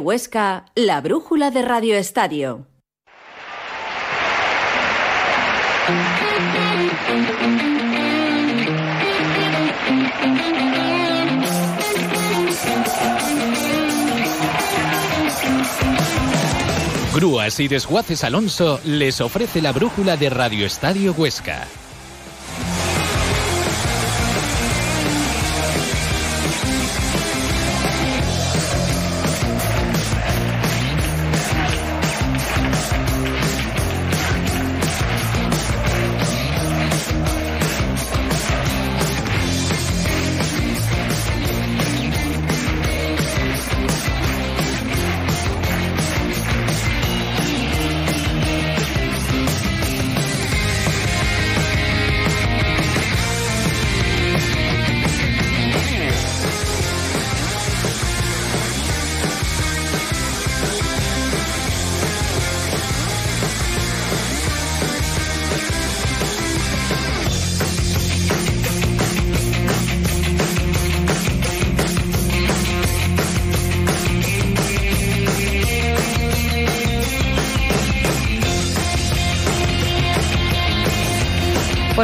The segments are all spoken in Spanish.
Huesca, la brújula de Radio Estadio. Grúas y Desguaces Alonso les ofrece la brújula de Radio Estadio Huesca.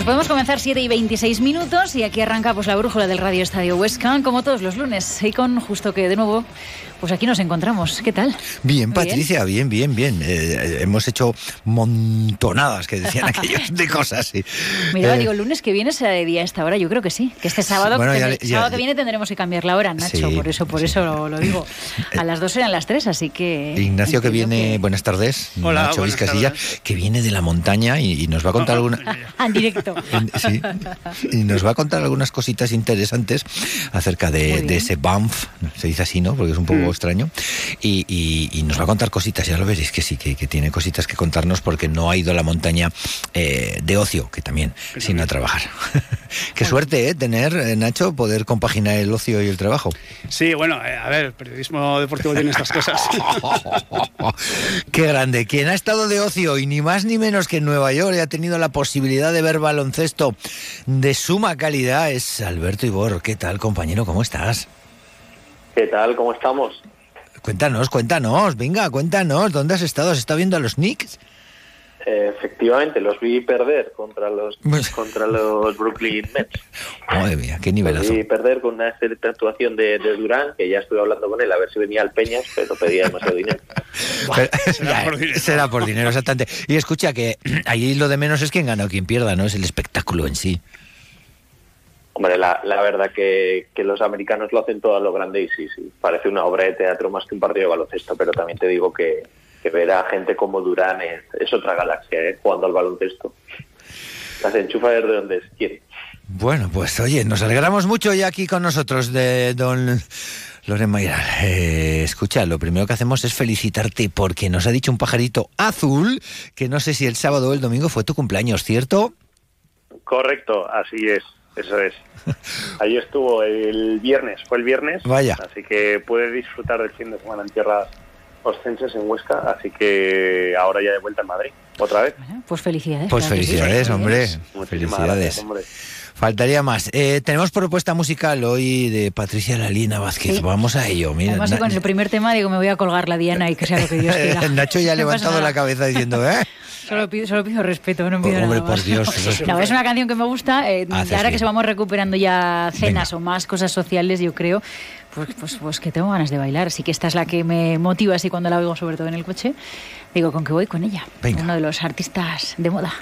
Podemos comenzar 7 y 26 minutos y aquí arranca pues, la brújula del Radio Estadio Huesca, como todos los lunes. Y con justo que de nuevo pues aquí nos encontramos. ¿Qué tal? Bien, Patricia, bien, bien, bien. Eh, hemos hecho montonadas, que decían aquellos, de cosas. Sí. Mira, eh, digo, el lunes que viene será de día a esta hora, yo creo que sí. Que este sábado, bueno, ya, ya, sábado que viene tendremos que cambiar la hora, Nacho. por eso, por eso lo, lo, digo. A las dos eran las tres, así que. Ignacio que viene, que... buenas tardes. Hola, Nacho buenas Vizcasilla, tardes. que viene de la montaña y, y nos va a contar alguna. en directo. sí. Y nos va a contar algunas cositas interesantes acerca de, de ese Banff, se dice así, ¿no? Porque es un poco extraño. Y, y, y, nos va a contar cositas, ya lo veréis que sí, que, que, tiene cositas que contarnos porque no ha ido a la montaña eh, de ocio, que también, que sino a trabajar. Qué bueno. suerte, ¿eh? Tener, eh, Nacho, poder compaginar el ocio y el trabajo. Sí, bueno, eh, a ver, el periodismo deportivo tiene estas cosas. Qué grande. Quien ha estado de ocio y ni más ni menos que en Nueva York y ha tenido la posibilidad de ver baloncesto de suma calidad es Alberto Ibor. ¿Qué tal, compañero? ¿Cómo estás? ¿Qué tal? ¿Cómo estamos? Cuéntanos, cuéntanos, venga, cuéntanos, ¿dónde has estado? ¿Has estado viendo a los Knicks? Eh, efectivamente, los vi perder contra los contra los Brooklyn Nets. Madre mía, qué nivelazo. Los vi perder con una excelente actuación de, de, Durán, que ya estuve hablando con él a ver si venía al Peñas, pero pedía demasiado dinero. Pero, será, por dinero. será por dinero, exactamente. Y escucha que ahí lo de menos es quien gana o quien pierda, ¿no? Es el espectáculo en sí. Hombre, la, la verdad que, que, los americanos lo hacen todo a lo grande y sí, sí, parece una obra de teatro más que un partido de baloncesto, pero también te digo que, que ver a gente como Durán es, es otra galaxia, ¿eh? jugando al baloncesto. Las enchufa desde donde quiere. Bueno, pues oye, nos alegramos mucho ya aquí con nosotros de don Loren Mayral. Eh, escucha, lo primero que hacemos es felicitarte porque nos ha dicho un pajarito azul que no sé si el sábado o el domingo fue tu cumpleaños, ¿cierto? Correcto, así es. Eso es. Ahí estuvo el viernes, fue el viernes. Vaya. Así que puedes disfrutar del fin de semana en tierras oscenses en Huesca, así que ahora ya de vuelta en Madrid, otra vez. Bueno, pues felicidades. Pues felicidades, hombre. Muchísimas felicidades. Gracias, hombre. Faltaría más. Eh, tenemos propuesta musical hoy de Patricia Lalina Vázquez. Sí. Vamos a ello. Mira, Además, con el primer tema digo, me voy a colgar la diana y que sea lo que Dios quiera. Nacho ya ha levantado la cabeza diciendo, ¿eh? Solo pido, solo pido respeto, no pido Hombre, nada más. por Dios. No, es una canción que me gusta. Eh, Ah, ahora sí. que se vamos recuperando ya cenas Venga. o más cosas sociales, yo creo, pues, pues, pues que tengo ganas de bailar. Así que esta es la que me motiva así cuando la oigo, sobre todo en el coche. Digo, con que voy con ella. Venga. Uno de los artistas de moda.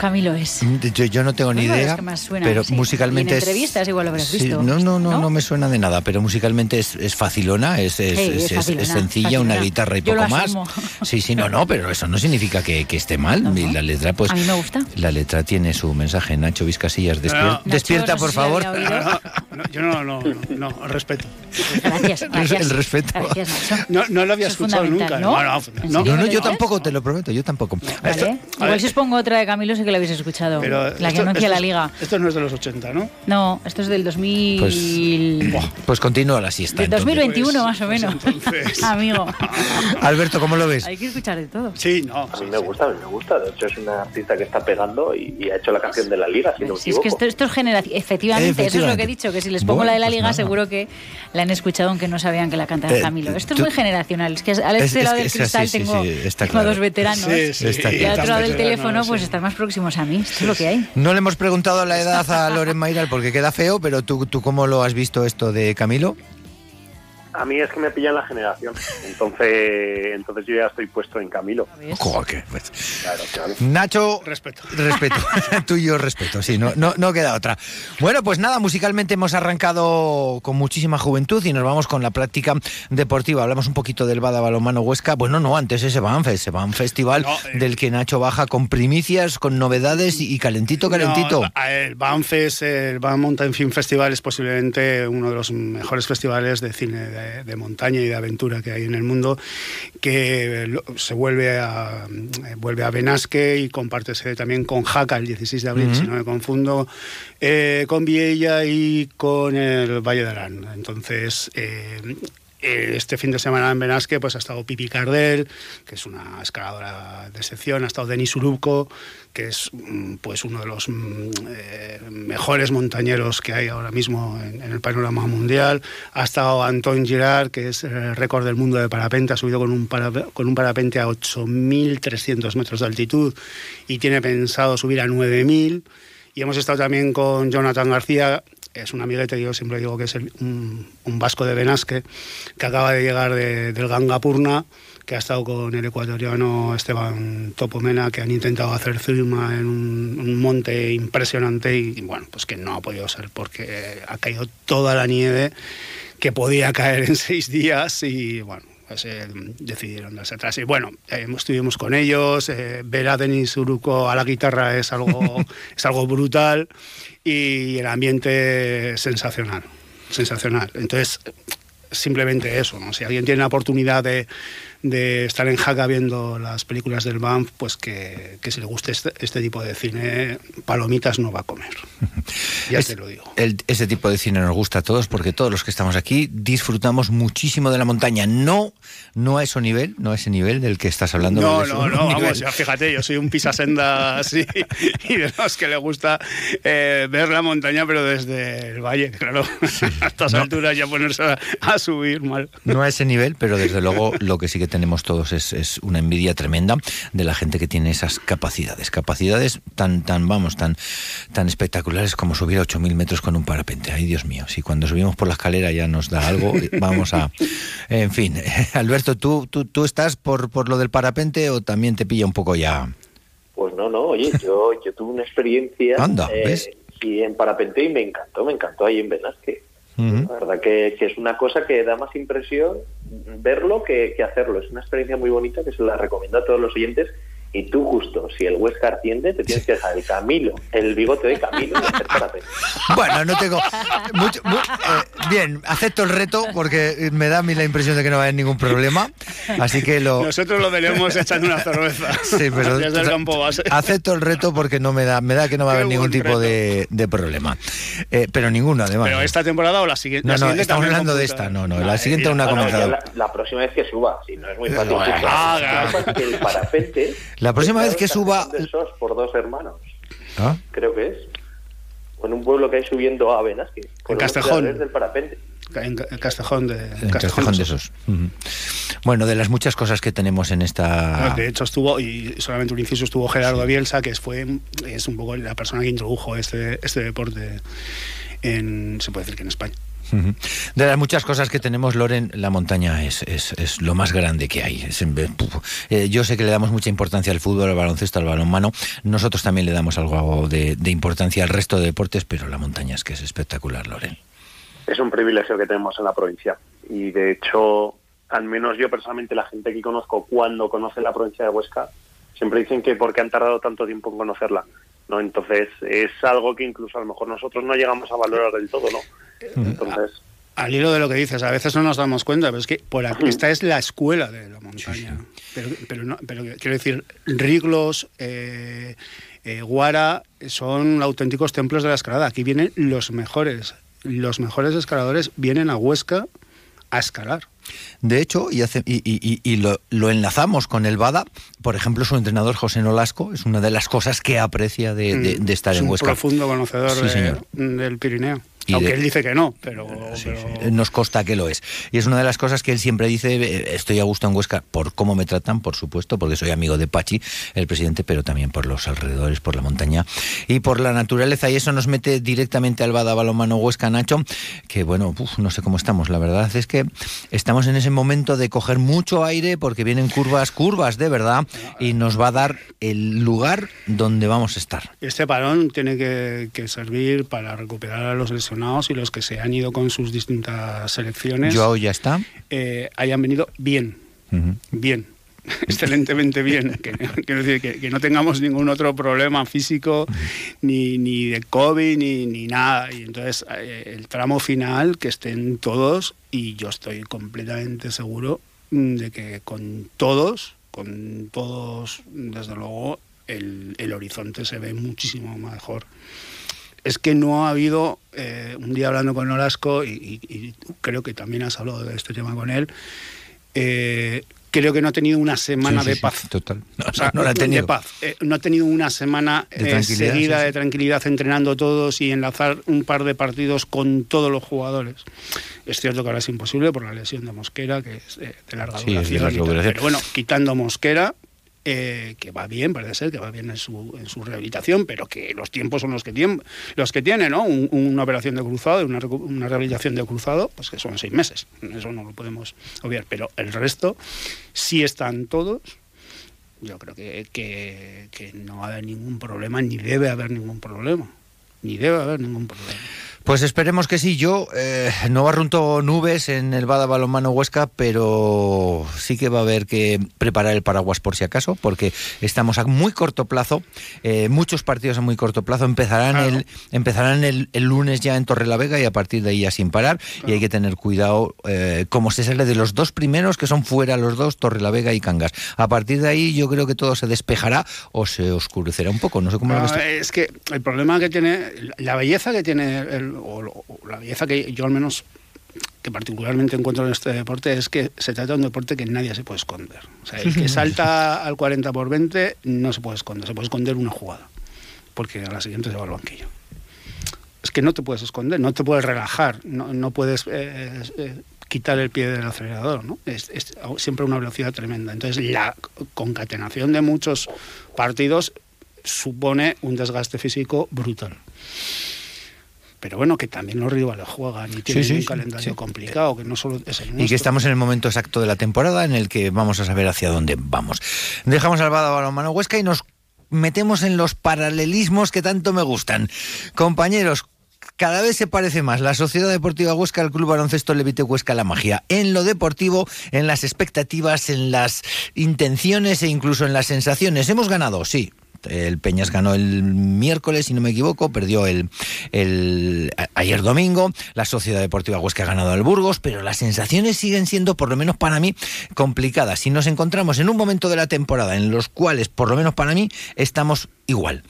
Camilo, es. Mm, yo, no tengo ni idea, pero musicalmente en entrevistas igual lo habrás visto. no, no, no, no, me suena de nada, pero musicalmente es, es facilona, es, es, es sencilla, una guitarra y poco más. Sí, sí, no, no, pero eso no significa que, que esté mal. Y la letra, pues. A mí me gusta. La letra tiene su mensaje. Nacho Vizcasillas, despierta, por favor. yo no, no, no, respeto. Gracias, gracias. El respeto. No, no lo había escuchado nunca. ¿no? No, no, yo tampoco, te lo prometo, yo tampoco. Igual si os pongo otra de Camilo, sí que la habéis escuchado. la que anuncia la liga. Esto no es de los 80, ¿no? No, esto es del 2000. Pues, pues continúa la siesta. Del 2021, más o pues menos. Amigo. Alberto, ¿cómo lo ves? Hay que escuchar de todo. Sí, no. A mí me gusta, a mí me gusta. De hecho, es una artista que está pegando y, ha hecho la canción de la liga, si no es que esto, esto es generación. Efectivamente, eso es lo que he dicho, que si les pongo la de la pues liga, seguro que la han escuchado aunque no sabían que la cantaba eh, Camilo. Esto es muy generacional. Es que al este lado del cristal tengo, dos veteranos. y al otro lado del teléfono, pues están más próximos a mí. Esto es lo que hay. No le hemos preguntado la edad a Loren Mayral porque queda feo, pero tú, ¿tú cómo lo has visto esto de Camilo? A mí es que me pillan la generación. Entonces, entonces yo ya estoy puesto en Camilo. Joder, pues. Nacho, respeto. Respeto. Tú y yo respeto, sí, no, no, no queda otra. Bueno, pues nada, musicalmente hemos arrancado con muchísima juventud y nos vamos con la práctica deportiva. Hablamos un poquito del Bada Balomano Huesca. Bueno, no, antes ese Banfest, ese Ban Festival eh. del que Nacho baja con primicias, con novedades y calentito, calentito. el Banfest, el Ban Mountain Film Festival es posiblemente uno de los mejores festivales de cine de de, montaña y de aventura que hay en el mundo, que se vuelve a, vuelve a Benasque y comparte sede también con Jaca el 16 de abril, si no me confundo, eh, con Viella y con el Valle de Arán. Entonces, eh, eh, este fin de semana en Benasque pues ha estado Pipi Cardel, que es una escaladora de excepción, ha estado Denis Urubko, que es mm, pues uno de los mm, eh, mejores montañeros que hay ahora mismo en, el panorama mundial, ha estado Antoine Girard, que es el récord del mundo de parapente, ha subido con un, con un parapente a 8.300 metros de altitud y tiene pensado subir a 9.000. Y hemos estado también con Jonathan García, es un amiguete, yo siempre digo que es un, vasco de Benasque, que acaba de llegar del Gangapurna, que ha estado con el ecuatoriano Esteban Topomena, que han intentado hacer firma en un, monte impresionante y, bueno, pues que no ha podido ser porque ha caído toda la nieve que podía caer en seis días y bueno, pues eh, decidieron darse atrás. Y bueno, eh, estuvimos con ellos, eh, ver a Denis Uruco a la guitarra es algo, es algo brutal y el ambiente sensacional, sensacional. Entonces, simplemente eso, ¿no? Si alguien tiene la oportunidad de, de estar en Jaca viendo las películas del Banff, pues que, que si le guste este, este, tipo de cine, palomitas no va a comer. Ya te lo digo. ese tipo de cine nos gusta a todos porque todos los que estamos aquí disfrutamos muchísimo de la montaña. No, no a ese nivel, no a ese nivel del que estás hablando. No, no, no, vamos, fíjate, yo soy un pisasenda así y de los que le gusta eh, ver la montaña, pero desde el valle, claro. a estas alturas ya ponerse a, a subir mal. No a ese nivel, pero desde luego lo que sí que tenemos todos es, una envidia tremenda de la gente que tiene esas capacidades. Capacidades tan, tan vamos, tan, tan espectaculares como subir a 8.000 metros con un parapente. Ay, Dios mío, si cuando subimos por la escalera ya nos da algo, vamos a... En fin, Alberto, ¿tú, tú, tú estás por, por lo del parapente o también te pilla un poco ya...? Pues no, no, oye, yo, yo tuve una experiencia... Anda, ¿ves? Y en parapente y me encantó, me encantó ahí en La verdad que, que, es una cosa que da más impresión verlo que, que, hacerlo. Es una experiencia muy bonita que se la recomiendo a todos los oyentes y tú justo, si el Huesca atiende, te tienes que dejar el Camilo, el bigote de Camilo y. Bueno, no tengo... Mucho, eh, bien, acepto el reto porque me da a mí la impresión de que no va a haber ningún problema, así que lo... Nosotros lo veremos echando una cerveza sí, pero, desde el campo base. Acepto el reto porque no me da, me da que no va a haber ningún tipo de, de, problema. Eh, pero ninguno, además. ¿Pero esta temporada o la siguiente? No, no, estamos hablando de esta, no, no, la siguiente una comentado. La, la, próxima vez que suba, si no es muy fácil. Ah, el parapente la próxima vez que suba... por dos hermanos. ¿Ah? Creo que es. en un pueblo que hay subiendo a Venas. En Castejón. Del parapente. En, Castejón de, Castejón, de esos. Bueno, de las muchas cosas que tenemos en esta. De hecho, estuvo, y solamente un inciso, estuvo Gerardo Bielsa, que fue, es un poco la persona que introdujo este, este deporte en, se puede decir que en España. De las muchas cosas que tenemos, Loren, la montaña es, es, lo más grande que hay. Eh, yo sé que le damos mucha importancia al fútbol, al baloncesto, al balonmano. Nosotros también le damos algo de, de importancia al resto de deportes, pero la montaña es que es espectacular, Loren. Es un privilegio que tenemos en la provincia. Y de hecho, al menos yo personalmente, la gente que conozco cuando conoce la provincia de Huesca, siempre dicen que porque han tardado tanto tiempo en conocerla. ¿No? Entonces, es algo que incluso a lo mejor nosotros no llegamos a valorar del todo, ¿no? Entonces... Al hilo de lo que dices, a veces no nos damos cuenta, pero es que por aquí, esta es la escuela de la montaña. Pero, pero, no, pero quiero decir, Riglos, eh, eh, Guara son auténticos templos de la escalada. Aquí vienen los mejores. Los mejores escaladores vienen a Huesca a escalar. De hecho, y, y, lo, enlazamos con el Bada, por ejemplo, su entrenador José Nolasco es una de las cosas que aprecia de, mm, estar en Huesca. Es un profundo conocedor del Pirineo. Aunque él dice que no, pero, Nos consta que lo es. Y es una de las cosas que él siempre dice, eh, estoy a gusto en Huesca por cómo me tratan, por supuesto, porque soy amigo de Pachi, el presidente, pero también por los alrededores, por la montaña y por la naturaleza. Y eso nos mete directamente al Bada Balomano Huesca Nacho, que bueno, no sé cómo estamos. La verdad es que estamos en ese momento de coger mucho aire porque vienen curvas, curvas de verdad, y nos va a dar el lugar donde vamos a estar. Este parón tiene que, que servir para recuperar a los lesionados y los que se han ido con sus distintas selecciones. Joao ya está. Eh, hayan venido bien, bien, excelentemente bien. Que, quiero decir, que, no tengamos ningún otro problema físico, ni, ni de COVID, ni, ni nada. Y entonces, eh, el tramo final, que estén todos, y yo estoy completamente seguro mm, de que con todos, con todos, desde luego, el, el horizonte se ve muchísimo mejor es que no ha habido, eh, un día hablando con Nolasco, y, creo que también has hablado de este tema con él, eh, creo que no ha tenido una semana de paz. total. No, ha tenido. paz. Eh, no ha tenido una semana seguida de tranquilidad entrenando todos y enlazar un par de partidos con todos los jugadores. Es cierto que ahora es imposible por la lesión de Mosquera, que es de, larga duración. Pero bueno, quitando Mosquera, eh, que va bien, parece ser que va bien en su, en su rehabilitación, pero que los tiempos son los que, tiene, los que tiene, ¿no? una operación de cruzado, una, una rehabilitación de cruzado, pues que son seis meses. Eso no lo podemos obviar. Pero el resto, sí están todos. Yo creo que, que no va a haber ningún problema, ni debe haber ningún problema. Ni debe haber ningún problema. Pues esperemos que sí. Yo eh, no barrunto nubes en el Bada Balonmano Huesca, pero sí que va a haber que preparar el paraguas por si acaso, porque estamos a muy corto plazo, eh, muchos partidos a muy corto plazo. Empezarán el empezarán el, lunes ya en Torrelavega y a partir de ahí ya sin parar. Y hay que tener cuidado, eh, como se sale de los dos primeros, que son fuera los dos, Torrelavega y Cangas. A partir de ahí yo creo que todo se despejará o se oscurecerá un poco. No sé cómo lo Es que el problema que tiene, la belleza que tiene el o, la belleza que yo al menos que particularmente encuentro en este deporte es que se trata de un deporte que nadie se puede esconder. O sea, el que salta al 40 por 20 no se puede esconder, se puede esconder una jugada, porque a la siguiente se va al banquillo. Es que no te puedes esconder, no te puedes relajar, no, puedes eh, eh, quitar el pie del acelerador, ¿no? Es, es, siempre una velocidad tremenda. Entonces, la concatenación de muchos partidos supone un desgaste físico brutal pero bueno, que también los rivales juegan y tienen un calendario complicado, que no solo es el Y que estamos en el momento exacto de la temporada en el que vamos a saber hacia dónde vamos. Dejamos al Bada Balonmano Huesca y nos metemos en los paralelismos que tanto me gustan. Compañeros, cada vez se parece más la Sociedad Deportiva Huesca al Club Baloncesto Levite Huesca La Magia. En lo deportivo, en las expectativas, en las intenciones e incluso en las sensaciones. Hemos ganado, sí, el Peñas ganó el miércoles, si no me equivoco, perdió el, ayer domingo. La Sociedad Deportiva Huesca ha ganado al Burgos, pero las sensaciones siguen siendo, por lo menos para mí, complicadas. Si nos encontramos en un momento de la temporada en los cuales, por lo menos para mí, estamos igual.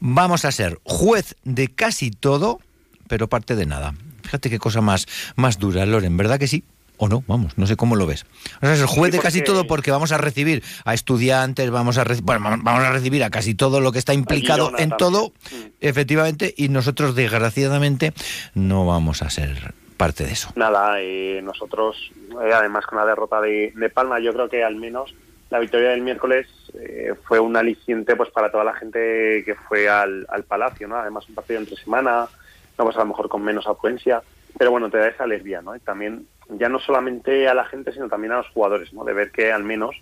Vamos a ser juez de casi todo, pero parte de nada. Fíjate qué cosa más, más dura, Loren, ¿verdad que sí? O no, vamos, no sé cómo lo ves. O sea, es el juez de casi todo porque vamos a recibir a estudiantes, vamos a, vamos a recibir a casi todo lo que está implicado en todo, mm. efectivamente, y nosotros desgraciadamente no vamos a ser parte de eso. Nada, eh, nosotros, eh, además con la derrota de, Palma, yo creo que al menos la victoria del miércoles eh, fue un aliciente pues para toda la gente que fue al, al Palacio, ¿no? Además un partido entre semana, no pues a lo mejor con menos afluencia pero bueno, te da esa alegría, ¿no? Y también, ya no solamente a la gente, sino también a los jugadores, ¿no? De ver que al menos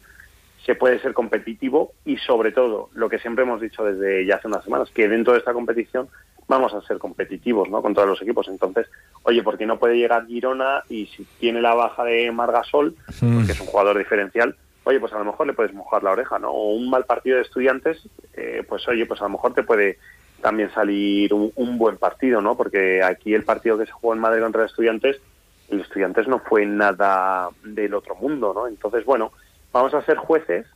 se puede ser competitivo y sobre todo, lo que siempre hemos dicho desde ya hace unas semanas, que dentro de esta competición vamos a ser competitivos, ¿no? Con todos los equipos. Entonces, oye, ¿por qué no puede llegar Girona y si tiene la baja de Margasol, mm. que es un jugador diferencial, oye, pues a lo mejor le puedes mojar la oreja, ¿no? O un mal partido de estudiantes, eh, pues oye, pues a lo mejor te puede también salir un, buen partido, ¿no? Porque aquí el partido que se jugó en Madrid contra estudiantes, el estudiantes no fue nada del otro mundo, ¿no? Entonces, bueno, vamos a ser jueces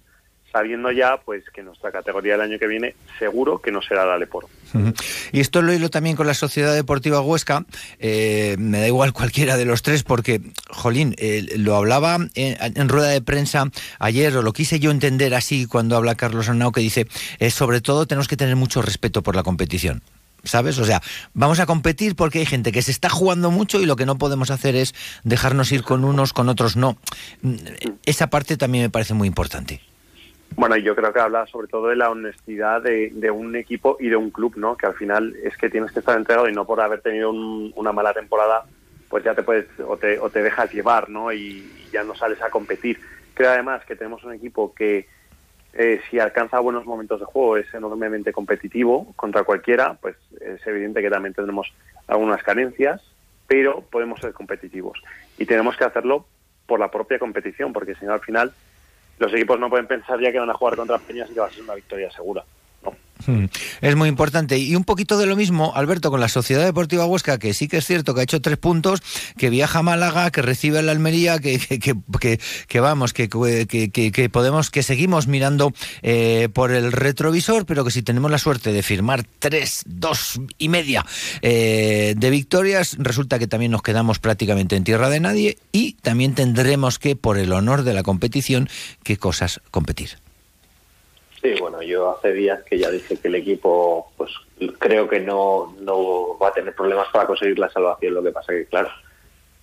sabiendo ya pues que nuestra categoría del año que viene seguro que no será la Leporo. Y esto lo hilo también con la Sociedad Deportiva Huesca, eh, me da igual cualquiera de los tres porque, Jolín, lo hablaba en, rueda de prensa ayer, o lo quise yo entender así cuando habla Carlos Arnau, que dice, sobre todo tenemos que tener mucho respeto por la competición. ¿Sabes? O sea, vamos a competir porque hay gente que se está jugando mucho y lo que no podemos hacer es dejarnos ir con unos, con otros no. Mm, esa parte también me parece muy importante. Bueno, yo creo que habla sobre todo de la honestidad de, un equipo y de un club, ¿no? Que al final es que tienes que estar entregado y no por haber tenido una mala temporada, pues ya te puedes o te, o te dejas llevar, ¿no? Y, ya no sales a competir. Creo además que tenemos un equipo que eh, si alcanza buenos momentos de juego es enormemente competitivo contra cualquiera, pues es evidente que también tendremos algunas carencias, pero podemos ser competitivos y tenemos que hacerlo por la propia competición, porque si no al final los equipos no pueden pensar ya que van a jugar contra Peñas y que va a ser una victoria segura. Hmm. Es muy importante. Y un poquito de lo mismo, Alberto, con la Sociedad Deportiva Huesca, que sí que es cierto que ha hecho tres puntos, que viaja a Málaga, que recibe a la Almería, que, que, que, vamos, que, que, podemos, que seguimos mirando eh, por el retrovisor, pero que si tenemos la suerte de firmar tres, dos y media eh, de victorias, resulta que también nos quedamos prácticamente en tierra de nadie y también tendremos que, por el honor de la competición, qué cosas competir. Sí, bueno, yo hace días que ya dije que el equipo, pues creo que no, no va a tener problemas para conseguir la salvación. Lo que pasa que, claro,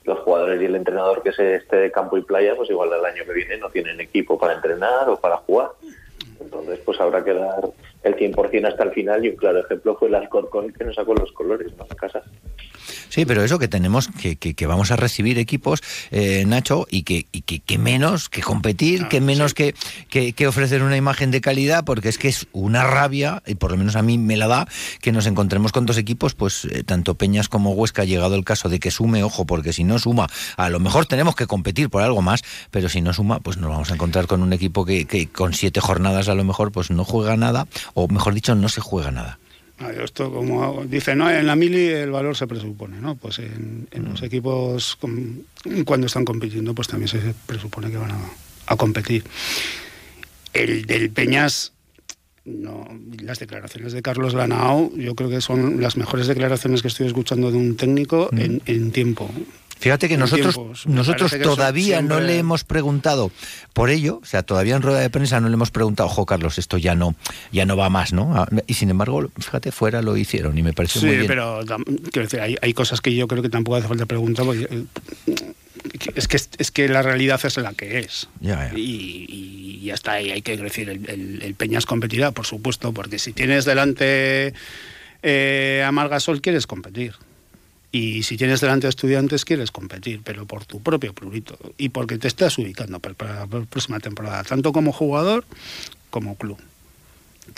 los jugadores y el entrenador que se esté de campo y playa, pues igual el año que viene no tienen equipo para entrenar o para jugar. Entonces, pues habrá que dar el 100% hasta el final y un claro ejemplo fue el Alcorcón que nos sacó los colores, ¿no? En casa. Sí, pero eso que tenemos, que, que, vamos a recibir equipos, eh, Nacho, y que, y que, menos que competir, que menos que, que, ofrecer una imagen de calidad, porque es que es una rabia, y por lo menos a mí me la da, que nos encontremos con dos equipos, pues eh, tanto Peñas como Huesca, ha llegado el caso de que sume, ojo, porque si no suma, a lo mejor tenemos que competir por algo más, pero si no suma, pues nos vamos a encontrar con un equipo que, que con siete jornadas a lo mejor pues no juega nada, o mejor dicho, no se juega nada. Esto, como dice, no, en la mili el valor se presupone, ¿no? Pues en, los mm. equipos, cuando están compitiendo, pues también se presupone que van a, competir. El del Peñas, no, las declaraciones de Carlos Lanao, yo creo que son las mejores declaraciones que estoy escuchando de un técnico mm. en, en tiempo. Fíjate que nosotros, nosotros todavía no le hemos preguntado por ello, o sea, todavía en rueda de prensa no le hemos preguntado, ojo Carlos, esto ya no, ya no va más, ¿no? Ah, y sin embargo, fíjate, fuera lo hicieron y me parece muy bien. Sí, pero quiero decir, hay, hay, cosas que yo creo que tampoco hace falta preguntar, eh, es que, es que la realidad es la que es. Y, ya está, y hay que decir, el, el, Peñas competirá, por supuesto, porque si tienes delante eh, a Margasol, quieres competir. Y si tienes delante a estudiantes, quieres competir, pero por tu propio prurito y porque te estás ubicando para, la próxima temporada, tanto como jugador como club.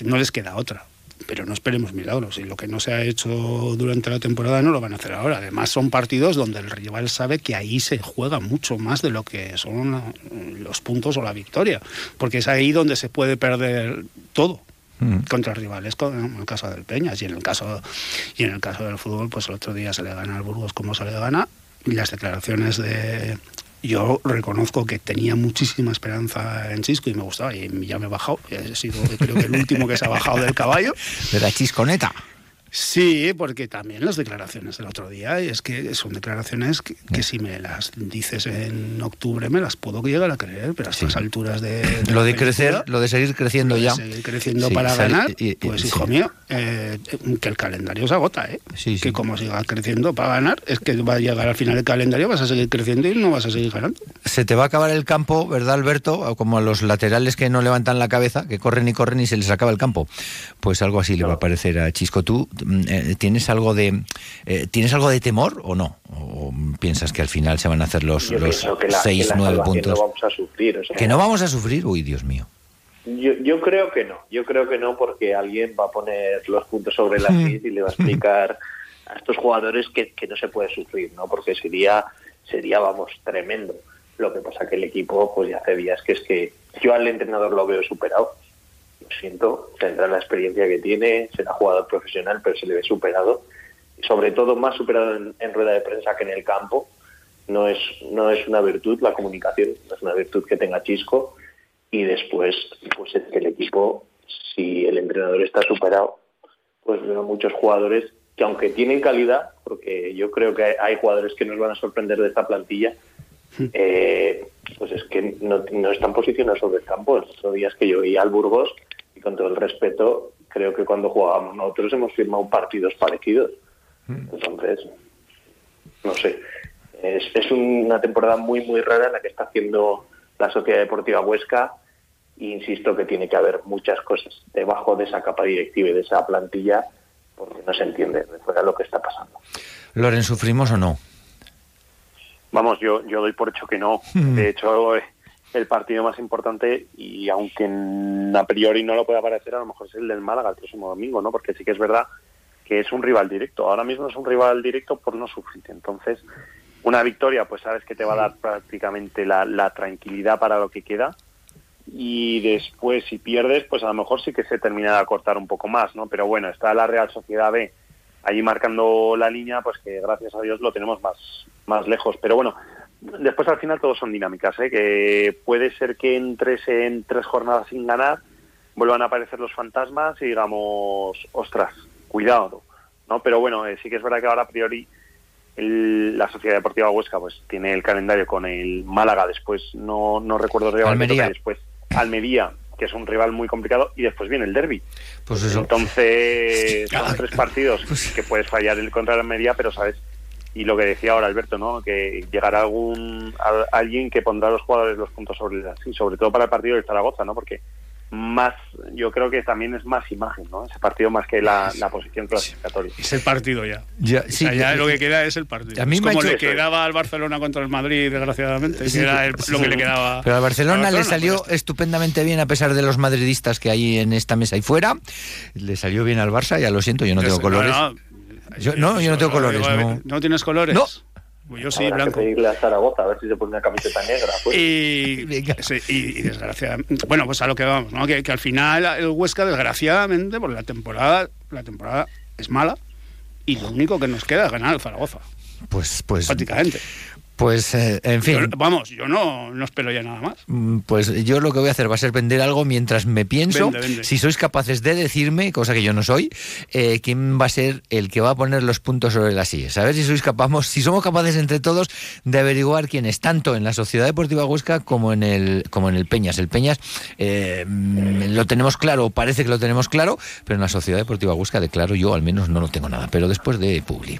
No les queda otra, pero no esperemos milagros. Y lo que no se ha hecho durante la temporada no lo van a hacer ahora. Además, son partidos donde el rival sabe que ahí se juega mucho más de lo que son los puntos o la victoria, porque es ahí donde se puede perder todo contra rivales, como en el caso del Peñas y en el caso y en el caso del fútbol, pues el otro día se le gana al Burgos como se le gana y las declaraciones de yo reconozco que tenía muchísima esperanza en Chisco y me gustaba y ya me he bajado, he sido creo que el último que se ha bajado del caballo. De la chisconeta. Sí, porque también las declaraciones del otro día, es que son declaraciones que, si me las dices en octubre me las puedo llegar a creer, pero a estas alturas de, Lo de crecer, lo de seguir creciendo ya. seguir creciendo para ganar, pues hijo mío, eh, que el calendario se agota, ¿eh? que como siga creciendo para ganar, es que va a llegar al final del calendario, vas a seguir creciendo y no vas a seguir ganando. Se te va a acabar el campo, ¿verdad, Alberto? Como a los laterales que no levantan la cabeza, que corren y corren y se les acaba el campo. Pues algo así le va a parecer a Chisco. Tú ¿tienes algo de eh, tienes algo de temor o no? ¿O piensas que al final se van a hacer los, los seis, nueve puntos? Que no vamos a sufrir. que no vamos a sufrir, uy, Dios mío. Yo, yo creo que no, yo creo que no porque alguien va a poner los puntos sobre la hmm. y le va a explicar a estos jugadores que, que no se puede sufrir, ¿no? Porque sería, sería, vamos, tremendo. Lo que pasa que el equipo, pues ya hace días que es que yo al entrenador lo veo superado. Lo siento, tendrá la experiencia que tiene, será jugador profesional, pero se le ve superado. Y sobre todo más superado en, en rueda de prensa que en el campo. No es, no es una virtud la comunicación, no es una virtud que tenga Chisco. Y después, pues es que el equipo, si el entrenador está superado, pues veo muchos jugadores que aunque tienen calidad, porque yo creo que hay jugadores que nos van a sorprender de esta plantilla, eh, pues es que no, están posicionados sobre el campo. Los otros días que yo iba al Burgos, y con todo el respeto, creo que cuando jugábamos nosotros hemos firmado partidos parecidos. Entonces, no sé. Es, es una temporada muy, muy rara en la que está haciendo la Sociedad Deportiva Huesca. E insisto que tiene que haber muchas cosas debajo de esa capa directiva y de esa plantilla porque no se entiende de fuera lo que está pasando. Loren, ¿sufrimos o no? Vamos, yo, yo doy por hecho que no. Hmm. De hecho, el partido más importante, y aunque a priori no lo pueda parecer, a lo mejor es el del Málaga el próximo domingo, ¿no? Porque sí que es verdad que es un rival directo. Ahora mismo es un rival directo por no sufrir. Entonces, una victoria, pues sabes que te va a dar prácticamente la, la tranquilidad para lo que queda. Y después, si pierdes, pues a lo mejor sí que se termina de acortar un poco más, ¿no? Pero bueno, está la Real Sociedad B allí marcando la línea, pues que gracias a Dios lo tenemos más, más lejos. Pero bueno, después al final todos son dinámicas, ¿eh? que puede ser que entres en tres jornadas sin ganar, vuelvan a aparecer los fantasmas y digamos, ostras, cuidado, ¿no? Pero bueno, eh, sí que es verdad que ahora a priori la Sociedad Deportiva Huesca pues tiene el calendario con el Málaga, después no, no recuerdo Almería. después Almería, que es un rival muy complicado, y después viene el derby. Pues eso. Entonces, son tres partidos pues que puedes fallar el contra la Almería, pero sabes y lo que decía ahora Alberto, ¿no? Que llegará algún alguien que pondrá a los jugadores los puntos sobre las sí, sobre todo para el partido de Zaragoza, ¿no? Porque más, yo creo que también es más imagen, ¿no? Ese partido más que la, posición clasificatoria. Es el partido ya. Ya, sí, ya lo que queda es el partido. A mí es como le quedaba al Barcelona contra el Madrid, desgraciadamente, era lo que le quedaba. Pero al Barcelona, le salió estupendamente bien, a pesar de los madridistas que hay en esta mesa y fuera. Le salió bien al Barça, ya lo siento, yo no tengo colores. No, yo no tengo colores. No, tienes colores? No. Pues yo sí, blanco. Que pedirle a Zaragoza a ver si se pone una camiseta negra. Pues. Y, y, desgraciadamente, bueno, pues a lo que vamos, ¿no? Que, que, al final el Huesca, desgraciadamente, por la temporada, la temporada es mala y lo único que nos queda es ganar el Zaragoza. Pues, pues. Prácticamente. Pues, eh, en fin. vamos, yo no, no espero ya nada más. Mm, pues yo lo que voy a hacer va a ser vender algo mientras me pienso. Si sois capaces de decirme, cosa que yo no soy, eh, quién va a ser el que va a poner los puntos sobre las sillas. A ver si sois capaces, si somos capaces entre todos de averiguar quién es, tanto en la Sociedad Deportiva Huesca como en el, como en el Peñas. El Peñas eh, mm, lo tenemos claro, parece que lo tenemos claro, pero en la Sociedad Deportiva Huesca, de claro, yo al menos no lo tengo nada. Pero después de Publi.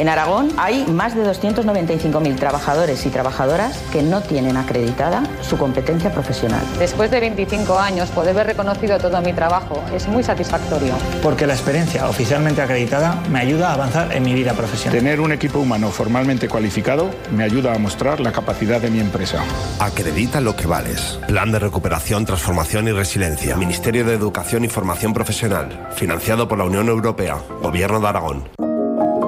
En Aragón hay más de 295.000 trabajadores y trabajadoras que no tienen acreditada su competencia profesional. Después de 25 años, poder ver reconocido todo mi trabajo es muy satisfactorio. Porque la experiencia oficialmente acreditada me ayuda a avanzar en mi vida profesional. Tener un equipo humano formalmente cualificado me ayuda a mostrar la capacidad de mi empresa. Acredita lo que vales. Plan de recuperación, transformación y resiliencia. Ministerio de Educación y Formación Profesional. Financiado por la Unión Europea. Gobierno de Aragón.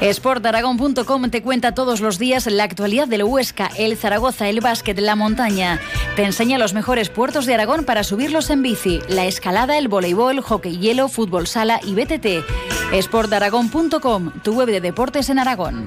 Sportaragón.com te cuenta todos los días la actualidad del Huesca, el Zaragoza, el básquet, la montaña. Te enseña los mejores puertos de Aragón para subirlos en bici, la escalada, el voleibol, hockey hielo, fútbol sala y BTT. Sportaragón.com, tu web de deportes en Aragón.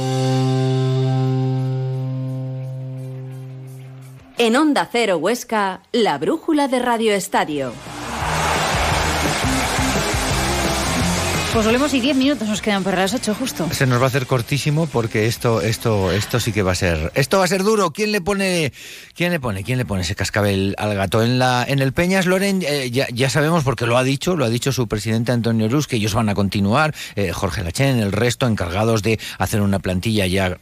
En Onda Cero Huesca, la brújula de Radio Estadio. Pues volvemos y 10 minutos nos quedan para las 8 justo. Se nos va a hacer cortísimo porque esto, esto, esto sí que va a ser, esto va a ser duro. ¿Quién le pone, quién le pone, quién le pone ese cascabel al gato en la, en el Peñas Loren? Eh, ya, sabemos porque lo ha dicho, lo ha dicho su presidente Antonio Ruz que ellos van a continuar. Eh, Jorge Lachen, el resto encargados de hacer una plantilla ya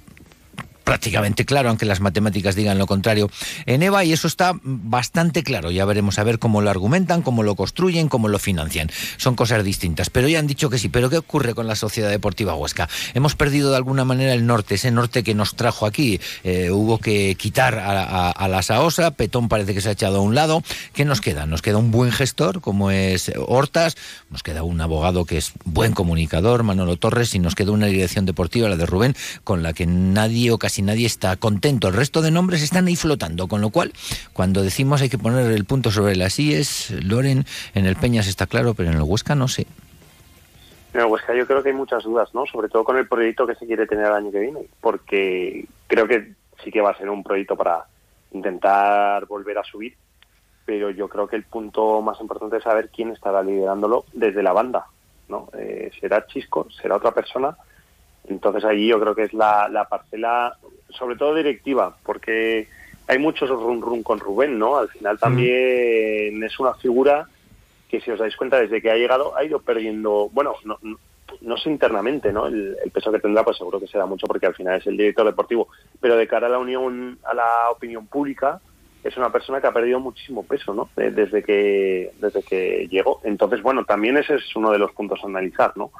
prácticamente claro, aunque las matemáticas digan lo contrario, en EVA y eso está bastante claro. Ya veremos a ver cómo lo argumentan, cómo lo construyen, cómo lo financian. Son cosas distintas, pero ya han dicho que sí. Pero ¿qué ocurre con la Sociedad Deportiva Huesca? Hemos perdido de alguna manera el norte, ese norte que nos trajo aquí. Eh, hubo que quitar a, la Saosa, Petón parece que se ha echado a un lado. ¿Qué nos queda? Nos queda un buen gestor, como es Hortas, nos queda un abogado que es buen comunicador, Manolo Torres, y nos queda una dirección deportiva, la de Rubén, con la que nadie o casi nadie está contento. El resto de nombres están ahí flotando, con lo cual, cuando decimos hay que poner el punto sobre las IES, Loren, en el Peñas está claro, pero en el Huesca no sé. En el Huesca yo creo que hay muchas dudas, ¿no? Sobre todo con el proyecto que se quiere tener el año que viene, porque creo que sí que va a ser un proyecto para intentar volver a subir, pero yo creo que el punto más importante es saber quién estará liderándolo desde la banda, ¿no? Eh, ¿Será Chisco? ¿Será otra persona? Entonces allí yo creo que es la, parcela, sobre todo directiva, porque hay muchos run run con Rubén, ¿no? Al final también es una figura que si os dais cuenta desde que ha llegado ha ido perdiendo, bueno, no, no, sé internamente, ¿no? El, peso que tendrá, pues seguro que será mucho porque al final es el director deportivo, pero de cara a la unión, a la opinión pública, es una persona que ha perdido muchísimo peso, ¿no? Desde que desde que llegó. Entonces, bueno, también ese es uno de los puntos a analizar, ¿no?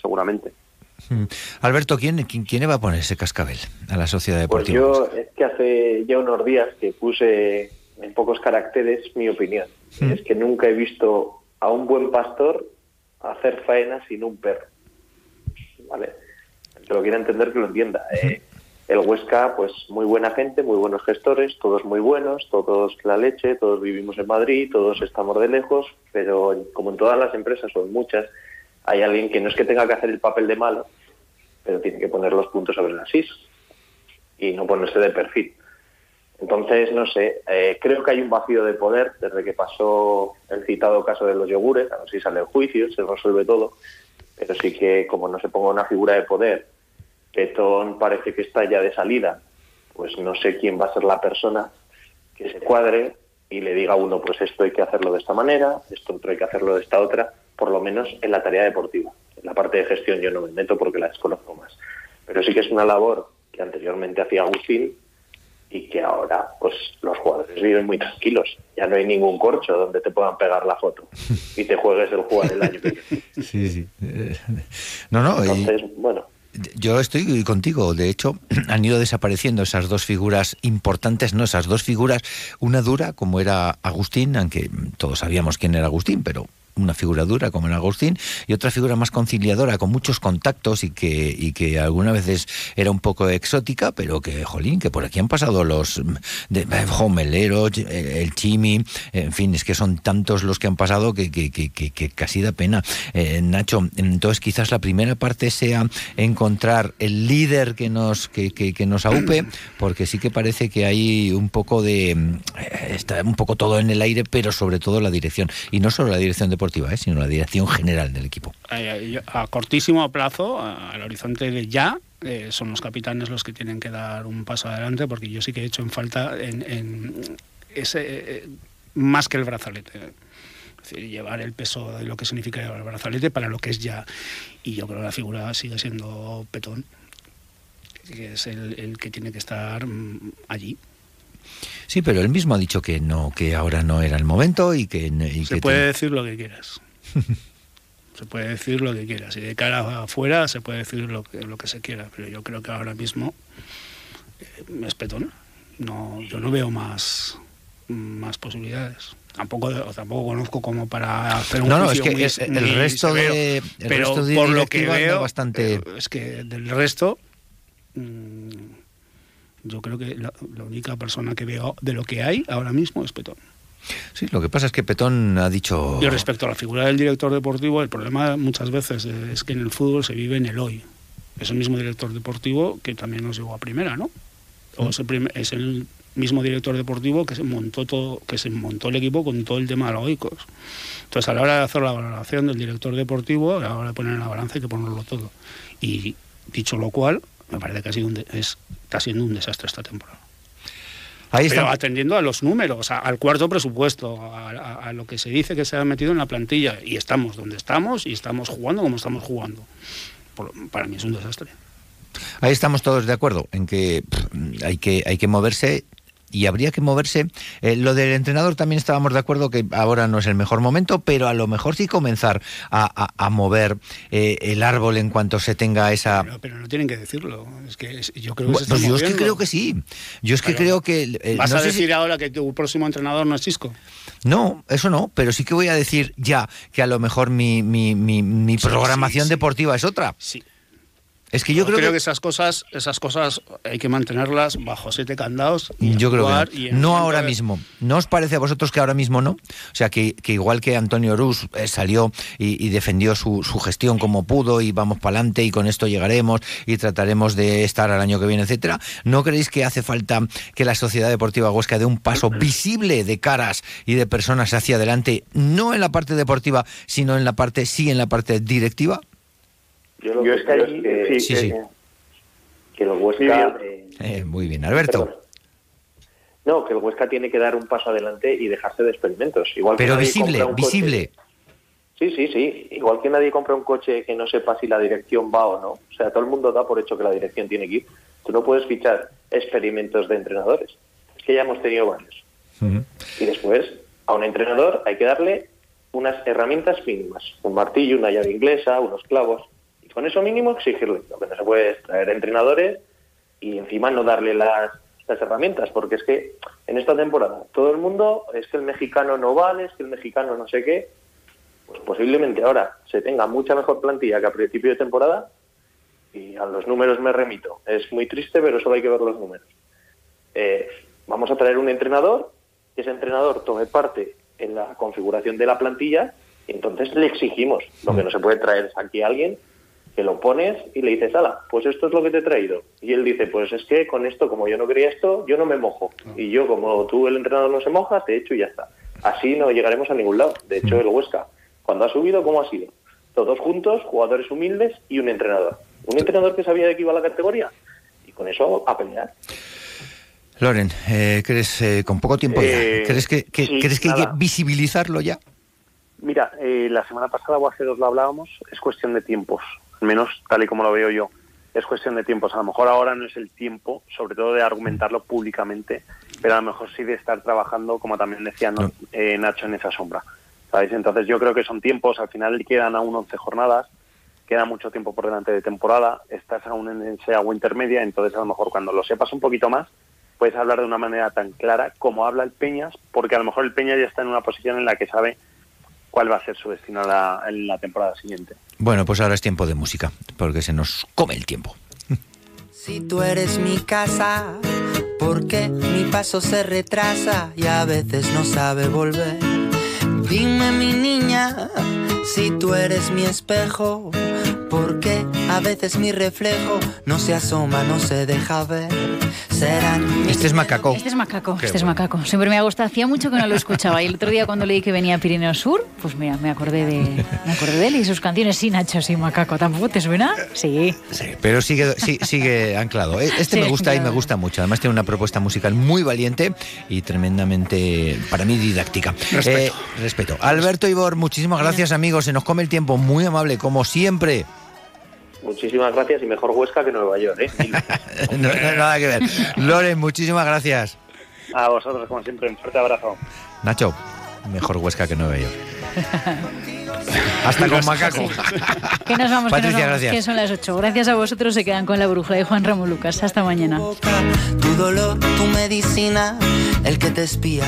Seguramente. Mm. Alberto, ¿quién, quién, va a poner ese cascabel a la sociedad pues deportiva? Pues yo es que hace ya unos días que puse en pocos caracteres mi opinión. Mm. Es que nunca he visto a un buen pastor hacer faena sin un perro. ¿Vale? El que lo quiera entender que lo entienda. Eh, el Huesca, pues muy buena gente, muy buenos gestores, todos muy buenos, todos la leche, todos vivimos en Madrid, todos estamos de lejos, pero como en todas las empresas, son muchas, hay alguien que no es que tenga que hacer el papel de malo, pero tiene que poner los puntos sobre las is y no ponerse de perfil. Entonces, no sé, eh, creo que hay un vacío de poder desde que pasó el citado caso de los yogures, a ver si sale el juicio, se resuelve todo, pero sí que como no se ponga una figura de poder, Petón parece que está ya de salida, pues no sé quién va a ser la persona que se cuadre y le diga a uno, pues esto hay que hacerlo de esta manera, esto otro hay que hacerlo de esta otra, por lo menos en la tarea deportiva. En la parte de gestión yo no me meto porque la desconozco más. Pero sí que es una labor que anteriormente hacía Agustín y que ahora pues los jugadores viven muy tranquilos. Ya no hay ningún corcho donde te puedan pegar la foto y te juegues el jugar el año que viene. Sí, sí. No, no. Entonces, bueno. Yo estoy contigo. De hecho, han ido desapareciendo esas dos figuras importantes, no esas dos figuras. Una dura, como era Agustín, aunque todos sabíamos quién era Agustín, pero una figura dura como en Agustín y otra figura más conciliadora con muchos contactos y que, y que algunas veces era un poco exótica, pero que, jolín, que por aquí han pasado los de, Homelero, el Chimi, en fin, es que son tantos los que han pasado que, que, que, casi da pena. Eh, Nacho, entonces quizás la primera parte sea encontrar el líder que nos, que, que, nos aupe, porque sí que parece que hay un poco de... Eh, está un poco todo en el aire, pero sobre todo la dirección. Y no solo la dirección de ¿eh? sino la dirección general del equipo. A cortísimo plazo, al horizonte de ya, eh, son los capitanes los que tienen que dar un paso adelante, porque yo sí que he hecho en falta en, ese eh, más que el brazalete. Es decir, llevar el peso de lo que significa llevar el brazalete para lo que es ya. Y yo creo que la figura sigue siendo Petón, que es el, que tiene que estar mm, allí. Sí, pero él mismo ha dicho que no, que ahora no era el momento y que... se puede decir lo que quieras. se puede decir lo que quieras. Y de cara afuera se puede decir lo que, lo que se quiera. Pero yo creo que ahora mismo es Petón. No, yo no veo más, más posibilidades. Tampoco, tampoco conozco como para hacer un no, no, es que el, resto de el pero por lo que veo bastante eh, es que del resto yo creo que la, única persona que veo de lo que hay ahora mismo es Petón. Sí, lo que pasa es que Petón ha dicho... Y respecto a la figura del director deportivo, el problema muchas veces es que en el fútbol se vive en el hoy. Es el mismo director deportivo que también nos llegó a primera, ¿no? O es, el es, el mismo director deportivo que se montó todo, que se montó el equipo con todo el tema de los oicos. Entonces, a la hora de hacer la valoración del director deportivo, a la hora de poner en la balanza hay que ponerlo todo. Y dicho lo cual, me parece que ha sido un está siendo un desastre esta temporada. Ahí está. Pero atendiendo a los números, al cuarto presupuesto, a, lo que se dice que se ha metido en la plantilla. Y estamos donde estamos y estamos jugando como estamos jugando. para mí es un desastre. Ahí estamos todos de acuerdo en que hay que, hay que moverse y habría que moverse. Eh, lo del entrenador también estábamos de acuerdo que ahora no es el mejor momento, pero a lo mejor sí comenzar a, mover eh, el árbol en cuanto se tenga esa. Pero, no tienen que decirlo. Es que yo creo que pues yo es que creo que sí. Yo es que creo que. Eh, ¿Vas a decir ahora que tu próximo entrenador no es Chisco? No, eso no, pero sí que voy a decir ya que a lo mejor mi, mi, mi, programación deportiva es otra. Sí. Es que yo, creo, que... esas cosas, esas cosas hay que mantenerlas bajo siete candados. yo creo que no, ahora mismo. ¿No os parece a vosotros que ahora mismo no? O sea, que, igual que Antonio Rus eh, salió y, defendió su, gestión como pudo y vamos para adelante y con esto llegaremos y trataremos de estar al año que viene, etcétera. ¿No creéis que hace falta que la Sociedad Deportiva Huesca dé un paso visible de caras y de personas hacia adelante, no en la parte deportiva, sino en la parte sí en la parte directiva? Yo lo que, es que, sí, sí, que, el Huesca... Eh, muy bien, Alberto. no, que el Huesca tiene que dar un paso adelante y dejarse de experimentos. Igual Pero visible, visible. Sí, sí, sí. Igual que nadie compra un coche que no sepa si la dirección va o no. O sea, todo el mundo da por hecho que la dirección tiene que ir. Tú no puedes fichar experimentos de entrenadores. Es que ya hemos tenido varios. Y después, a un entrenador hay que darle unas herramientas mínimas. Un martillo, una llave inglesa, unos clavos con eso mínimo exigirle. Lo que no se puede es traer entrenadores y encima no darle las, herramientas, porque es que en esta temporada todo el mundo es que el mexicano no vale, es que el mexicano no sé qué. Pues posiblemente ahora se tenga mucha mejor plantilla que a principio de temporada y a los números me remito. Es muy triste, pero solo hay que ver los números. Eh, vamos a traer un entrenador, que ese entrenador tome parte en la configuración de la plantilla y entonces le exigimos. Lo que no se puede traer es aquí a alguien que lo pones y le dices, ala, pues esto es lo que te he traído. Y él dice, pues es que con esto, como yo no quería esto, yo no me mojo. Y yo, como tú, el entrenador, no se moja, te echo y ya está. Así no llegaremos a ningún lado. De hecho, el Huesca, cuando ha subido, ¿cómo ha sido? Todos juntos, jugadores humildes y un entrenador. Un entrenador que sabía de qué iba la categoría. Y con eso a pelear. Loren, eh, ¿crees, eh, con poco tiempo ya, eh, ¿crees que, ¿crees que hay que visibilizarlo ya? Mira, la semana pasada o hace dos lo hablábamos, es cuestión de tiempos menos tal y como lo veo yo. Es cuestión de tiempos. A lo mejor ahora no es el tiempo, sobre todo de argumentarlo públicamente, pero a lo mejor sí de estar trabajando, como también decía eh, Nacho, en esa sombra. ¿sabéis? Entonces yo creo que son tiempos, al final quedan aún 11 jornadas, queda mucho tiempo por delante de temporada, estás aún en ese agua intermedia, entonces a lo mejor cuando lo sepas un poquito más, puedes hablar de una manera tan clara como habla el Peñas, porque a lo mejor el Peña ya está en una posición en la que sabe cuál va a ser su destino en la temporada siguiente. Bueno, pues ahora es tiempo de música, porque se nos come el tiempo. Si tú eres mi casa, ¿por qué mi paso se retrasa y a veces no sabe volver? Dime mi niña, si tú eres mi espejo, ¿por qué a veces mi reflejo no se asoma, no se deja ver? Este es macaco. Este es macaco, este es macaco. Siempre me ha gustado. Hacía mucho que no lo escuchaba. Y el otro día cuando leí que venía a Pirineo Sur, pues mira, me acordé de, me acordé de él y sus canciones. Sí, Nacho, sí, macaco. ¿Tampoco te suena? Sí. Sí, pero sigue, sigue anclado. E, este me gusta y me gusta mucho. Además tiene una propuesta musical muy valiente y tremendamente, para mí, didáctica. Respeto. Eh, respeto. Alberto Ibor, muchísimas gracias, amigos. Se nos come el tiempo. Muy amable, como siempre. Muchísimas gracias y mejor Huesca que Nueva York. ¿eh? no, nada que ver. Loren, muchísimas gracias. A vosotros, como siempre, un fuerte abrazo. Nacho, mejor Huesca que Nueva York. Hasta con macaco. Que nos vamos, que nos vamos, gracias. que son las 8. Gracias a vosotros, se quedan con la brújula de Juan Ramón Lucas. Hasta mañana. Tu dolor, tu medicina, el que te espía.